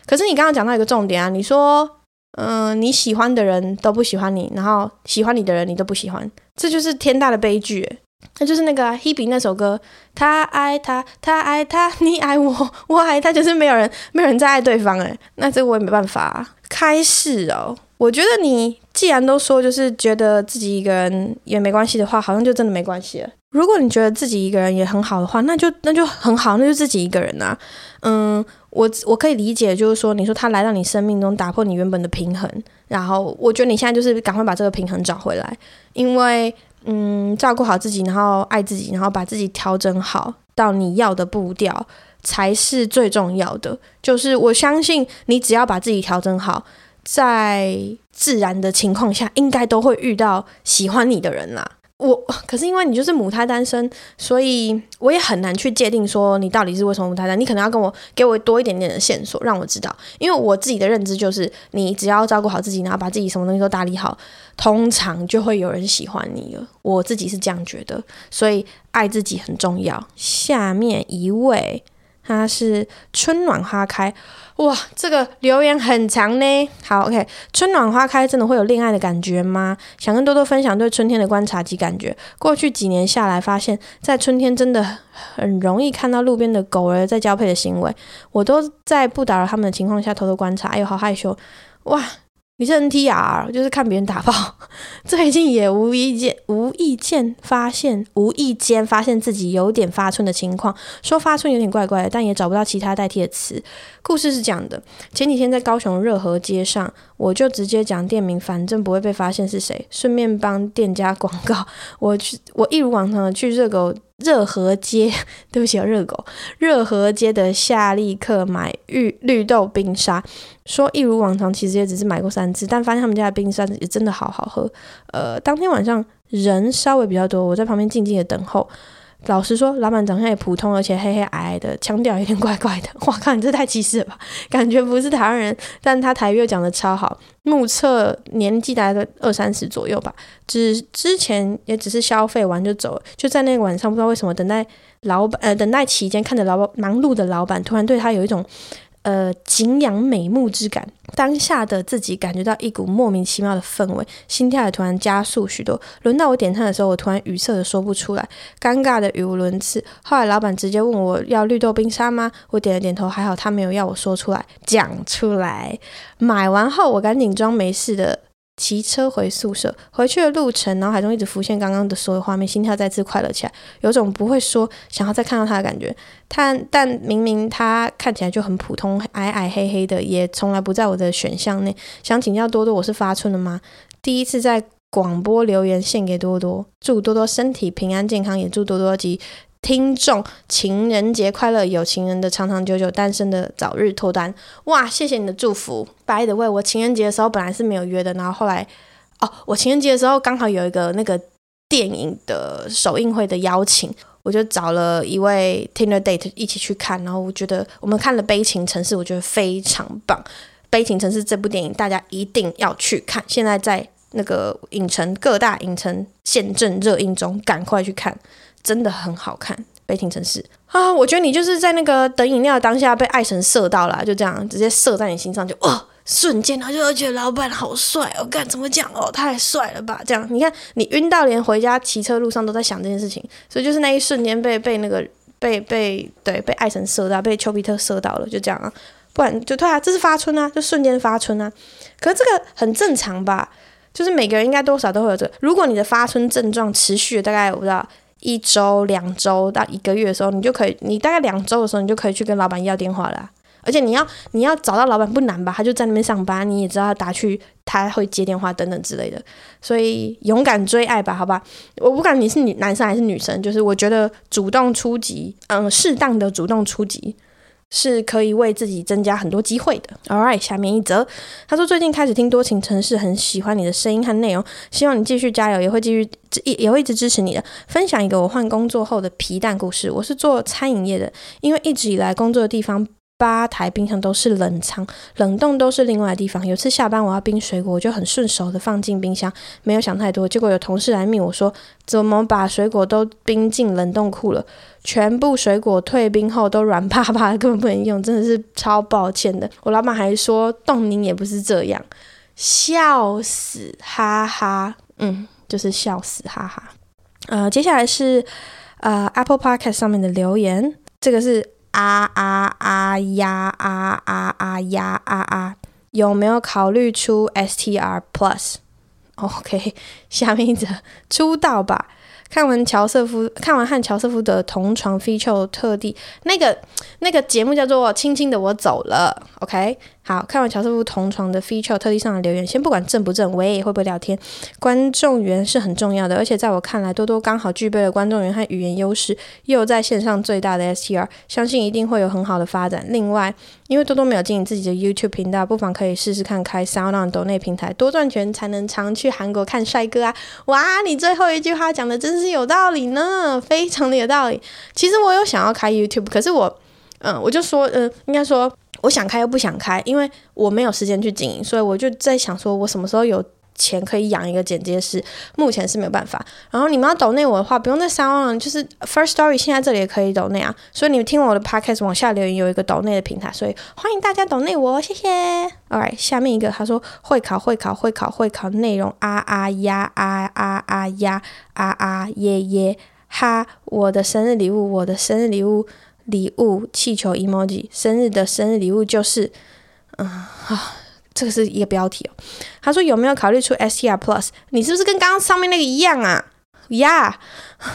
可是你刚刚讲到一个重点啊，你说嗯、你喜欢的人都不喜欢你，然后喜欢你的人你都不喜欢，这就是天大的悲剧。那就是那个、啊、Hebe 那首歌，他爱他，他爱他，你爱我，我爱他，就是没有人，没有人再爱对方诶，那这个我也没办法、啊。开始哦，我觉得你既然都说就是觉得自己一个人也没关系的话，好像就真的没关系了。如果你觉得自己一个人也很好的话，那就那就很好，那就自己一个人啊。嗯，我我可以理解，就是说你说他来到你生命中，打破你原本的平衡，然后我觉得你现在就是赶快把这个平衡找回来，因为。嗯，照顾好自己，然后爱自己，然后把自己调整好到你要的步调，才是最重要的。就是我相信你，只要把自己调整好，在自然的情况下，应该都会遇到喜欢你的人啦。我可是因为你就是母胎单身，所以我也很难去界定说你到底是为什么母胎单。你可能要跟我给我多一点点的线索，让我知道。因为我自己的认知就是，你只要照顾好自己，然后把自己什么东西都打理好，通常就会有人喜欢你了。我自己是这样觉得，所以爱自己很重要。下面一位。他是春暖花开，哇，这个留言很长呢。好，OK，春暖花开真的会有恋爱的感觉吗？想跟多多分享对春天的观察及感觉。过去几年下来，发现，在春天真的很容易看到路边的狗儿在交配的行为。我都在不打扰他们的情况下偷偷观察，哎呦，好害羞，哇。你是 NTR，就是看别人打炮。最近也无意间、无意间发现、无意间发现自己有点发春的情况。说发春有点怪怪的，但也找不到其他代替的词。故事是这样的：前几天在高雄热河街上，我就直接讲店名，反正不会被发现是谁，顺便帮店家广告。我去，我一如往常的去热狗。热河街，对不起啊，热狗。热河街的夏利克买绿绿豆冰沙，说一如往常，其实也只是买过三次，但发现他们家的冰沙也真的好好喝。呃，当天晚上人稍微比较多，我在旁边静静的等候。老实说，老板长相也普通，而且黑黑矮矮的，腔调有点怪怪的。我靠，你这太歧视了吧？感觉不是台湾人，但他台语又讲的超好。目测年纪大概二三十左右吧。只之前也只是消费完就走了，就在那个晚上，不知道为什么等待老板呃等待期间，看着老板忙碌的老板，突然对他有一种。呃，景仰美目之感，当下的自己感觉到一股莫名其妙的氛围，心跳也突然加速许多。轮到我点餐的时候，我突然语塞的说不出来，尴尬的语无伦次。后来老板直接问我要绿豆冰沙吗？我点了点头，还好他没有要我说出来，讲出来。买完后，我赶紧装没事的。骑车回宿舍，回去的路程，脑海中一直浮现刚刚的所有画面，心跳再次快乐起来，有种不会说想要再看到他的感觉。但但明明他看起来就很普通，矮矮黑黑的，也从来不在我的选项内。想请教多多，我是发春了吗？第一次在广播留言献给多多，祝多多身体平安健康，也祝多多及。听众情人节快乐，有情人的长长久久，单身的早日脱单。哇，谢谢你的祝福。By the way，我情人节的时候本来是没有约的，然后后来，哦，我情人节的时候刚好有一个那个电影的首映会的邀请，我就找了一位 Tinder date 一起去看，然后我觉得我们看了《悲情城市》，我觉得非常棒。《悲情城市》这部电影大家一定要去看，现在在那个影城各大影城现正热映中，赶快去看。真的很好看，悲情城市啊！我觉得你就是在那个等饮料当下被爱神射到了，就这样直接射在你心上，就哦，瞬间，然后就觉得老板好帅哦，干怎么讲哦，太帅了吧？这样你看，你晕到连回家骑车路上都在想这件事情，所以就是那一瞬间被被那个被被对被爱神射到，被丘比特射到了，就这样啊，不然就对啊，这是发春啊，就瞬间发春啊。可是这个很正常吧？就是每个人应该多少都会有这个。如果你的发春症状持续大概我不知道一周、两周到一个月的时候，你就可以，你大概两周的时候，你就可以去跟老板要电话了。而且你要你要找到老板不难吧？他就在那边上班，你也知道他打去，他会接电话等等之类的。所以勇敢追爱吧，好吧？我不管你是女男生还是女生，就是我觉得主动出击，嗯，适当的主动出击是可以为自己增加很多机会的。All right，下面一则，他说最近开始听多情城市，很喜欢你的声音和内容，希望你继续加油，也会继续也也会一直支持你的。分享一个我换工作后的皮蛋故事。我是做餐饮业的，因为一直以来工作的地方。八台冰箱都是冷藏，冷冻都是另外的地方。有次下班我要冰水果，我就很顺手的放进冰箱，没有想太多。结果有同事来命我说，怎么把水果都冰进冷冻库了？全部水果退冰后都软趴趴，根本不能用，真的是超抱歉的。我老板还说，冻柠也不是这样，笑死哈哈，嗯，就是笑死哈哈。呃，接下来是呃 Apple Podcast 上面的留言，这个是。啊啊啊呀啊啊啊呀啊啊！有没有考虑出 STR Plus？OK，下面一则出道吧。看完乔瑟夫，看完和乔瑟夫的同床 feature，特地那个那个节目叫做《轻轻的我走了》，OK。好，看完乔瑟夫同床的 feature，特地上来留言。先不管正不正，我也会不会聊天，观众缘是很重要的。而且在我看来，多多刚好具备了观众缘和语言优势，又在线上最大的 STR，相信一定会有很好的发展。另外，因为多多没有经营自己的 YouTube 频道，不妨可以试试看开 SoundOn 抖内平台，多赚钱才能常去韩国看帅哥啊！哇，你最后一句话讲的真是有道理呢，非常的有道理。其实我有想要开 YouTube，可是我，嗯，我就说，嗯，应该说。我想开又不想开，因为我没有时间去经营，所以我就在想说，我什么时候有钱可以养一个剪接师？目前是没有办法。然后你们要抖内我的话，不用再三万了，就是 First Story 现在这里也可以抖内啊。所以你们听我的 Podcast 往下留言有一个抖内的平台，所以欢迎大家抖内我，谢谢。All right，下面一个他说会考会考会考会考内容啊啊呀啊啊啊呀啊啊耶耶哈！我的生日礼物，我的生日礼物。礼物气球 emoji，生日的生日礼物就是，嗯，啊，这个是一个标题哦。他说有没有考虑出 STR Plus？你是不是跟刚刚上面那个一样啊？呀、yeah!，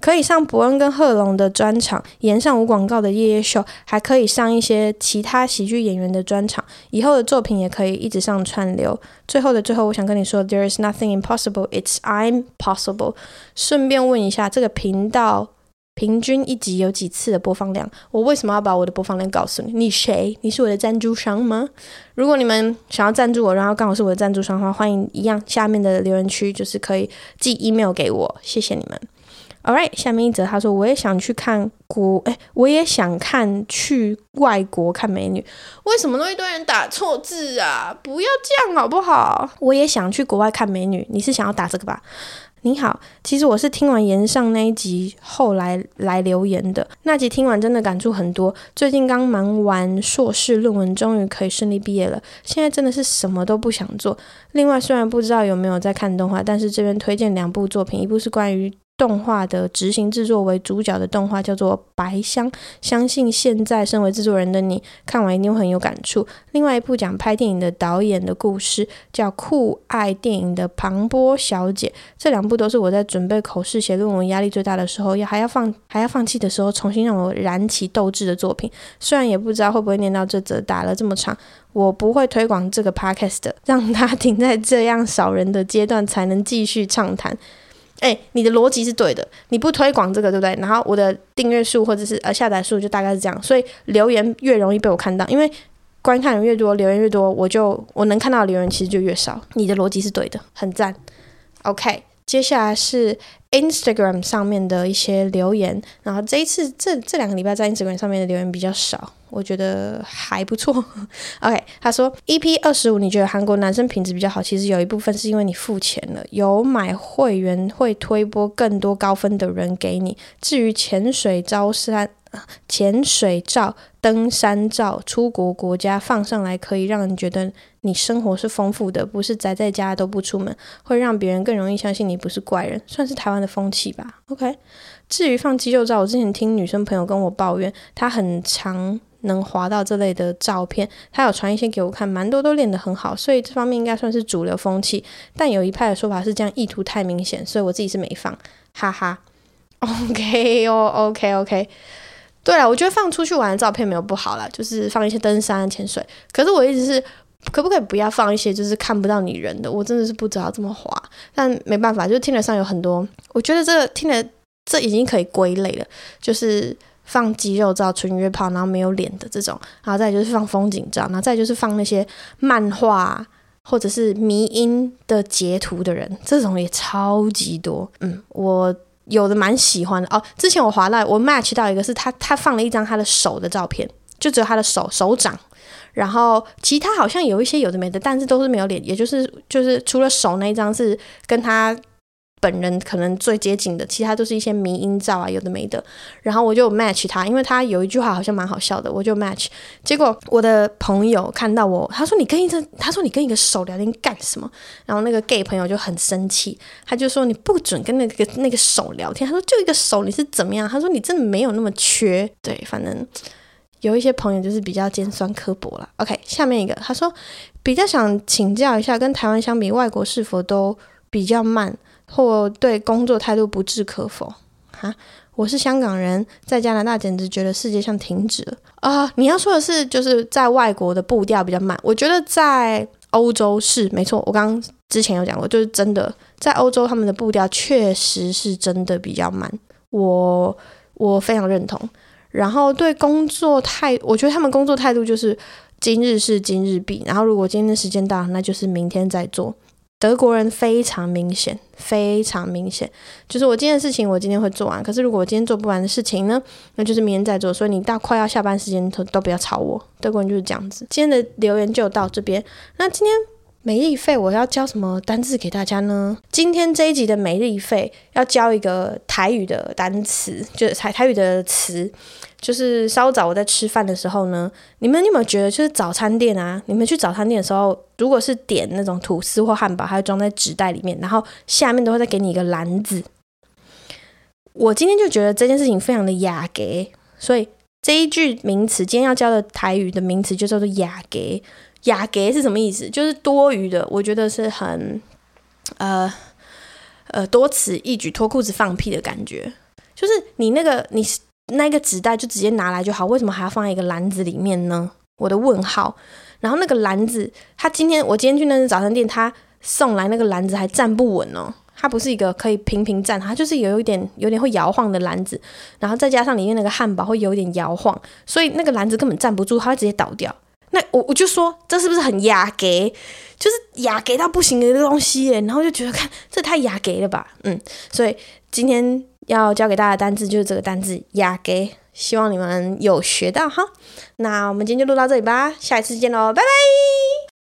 可以上博恩跟贺龙的专场，演上无广告的夜夜秀，还可以上一些其他喜剧演员的专场。以后的作品也可以一直上串流。最后的最后，我想跟你说，There is nothing impossible, it's I'm possible。顺便问一下，这个频道。平均一集有几次的播放量？我为什么要把我的播放量告诉你？你谁？你是我的赞助商吗？如果你们想要赞助我，然后刚好是我的赞助商的话，欢迎一样下面的留言区就是可以寄 email 给我，谢谢你们。All right，下面一则他说我也想去看国，哎，我也想看去外国看美女。为什么那一堆人打错字啊？不要这样好不好？我也想去国外看美女，你是想要打这个吧？你好，其实我是听完炎上那一集后来来留言的。那集听完真的感触很多。最近刚忙完硕士论文，终于可以顺利毕业了。现在真的是什么都不想做。另外，虽然不知道有没有在看动画，但是这边推荐两部作品，一部是关于。动画的执行制作为主角的动画叫做《白箱》，相信现在身为制作人的你看完一定会很有感触。另外一部讲拍电影的导演的故事叫《酷爱电影的庞波小姐》，这两部都是我在准备口试写论文压力最大的时候，要还要放还要放弃的时候，重新让我燃起斗志的作品。虽然也不知道会不会念到这则打了这么长，我不会推广这个 podcast，让它停在这样少人的阶段，才能继续畅谈。哎、你的逻辑是对的，你不推广这个，对不对？然后我的订阅数或者是呃下载数就大概是这样，所以留言越容易被我看到，因为观看人越多，留言越多，我就我能看到的留言其实就越少。你的逻辑是对的，很赞。OK，接下来是 Instagram 上面的一些留言，然后这一次这这两个礼拜在 Instagram 上面的留言比较少。我觉得还不错。OK，他说 EP 二十五，你觉得韩国男生品质比较好？其实有一部分是因为你付钱了，有买会员会推播更多高分的人给你。至于潜水招山、潜水照、登山照，出国国家放上来可以让人觉得你生活是丰富的，不是宅在家都不出门，会让别人更容易相信你不是怪人，算是台湾的风气吧。OK，至于放肌肉照，我之前听女生朋友跟我抱怨，她很常能滑到这类的照片，她有传一些给我看，蛮多都练得很好，所以这方面应该算是主流风气。但有一派的说法是这样意图太明显，所以我自己是没放，哈哈。OK 哦，OK OK。对了，我觉得放出去玩的照片没有不好啦，就是放一些登山、潜水。可是我一直是，可不可以不要放一些就是看不到你人的？我真的是不知道这么滑，但没办法，就是听得上有很多。我觉得这个听了，这已经可以归类了，就是放肌肉照、纯约炮，然后没有脸的这种，然后再就是放风景照，然后再就是放那些漫画或者是迷因的截图的人，这种也超级多。嗯，我。有的蛮喜欢的哦。之前我滑到我 match 到一个是他，他放了一张他的手的照片，就只有他的手手掌，然后其他好像有一些有的没的，但是都是没有脸，也就是就是除了手那一张是跟他。本人可能最接近的，其他都是一些迷因照啊，有的没的。然后我就 match 他，因为他有一句话好像蛮好笑的，我就 match。结果我的朋友看到我，他说：“你跟一个，他说你跟一个手聊天干什么？”然后那个 gay 朋友就很生气，他就说：“你不准跟那个那个手聊天。”他说：“就一个手，你是怎么样？”他说：“你真的没有那么缺。”对，反正有一些朋友就是比较尖酸刻薄了。OK，下面一个，他说比较想请教一下，跟台湾相比，外国是否都比较慢？或对工作态度不置可否？哈，我是香港人，在加拿大简直觉得世界上停止了啊！你要说的是，就是在外国的步调比较慢。我觉得在欧洲是没错，我刚之前有讲过，就是真的在欧洲他们的步调确实是真的比较慢。我我非常认同。然后对工作态，我觉得他们工作态度就是今日事今日毕，然后如果今天的时间到了，那就是明天再做。德国人非常明显，非常明显，就是我今天的事情，我今天会做完。可是如果我今天做不完的事情呢，那就是明天再做。所以你到快要下班时间都都不要吵我。德国人就是这样子。今天的留言就到这边。那今天每日一废我要教什么单字给大家呢？今天这一集的每日一废要教一个台语的单词，就是台台语的词。就是稍早我在吃饭的时候呢，你们有没有觉得，就是早餐店啊，你们去早餐店的时候，如果是点那种吐司或汉堡，它会装在纸袋里面，然后下面都会再给你一个篮子。我今天就觉得这件事情非常的雅给，所以这一句名词，今天要教的台语的名词就叫做雅给。雅给是什么意思？就是多余的。我觉得是很呃呃多此一举、脱裤子放屁的感觉。就是你那个你。那个纸袋就直接拿来就好，为什么还要放在一个篮子里面呢？我的问号。然后那个篮子，他今天我今天去那个早餐店，他送来那个篮子还站不稳哦，它不是一个可以平平站，它就是有一点有点会摇晃的篮子，然后再加上里面那个汉堡会有一点摇晃，所以那个篮子根本站不住，它会直接倒掉。那我我就说这是不是很雅给，就是雅给到不行的一个东西耶，然后就觉得看这太雅给了吧，嗯，所以今天。要教给大家的单字就是这个单字“雅给”，希望你们有学到哈。那我们今天就录到这里吧，下一次见喽，拜拜。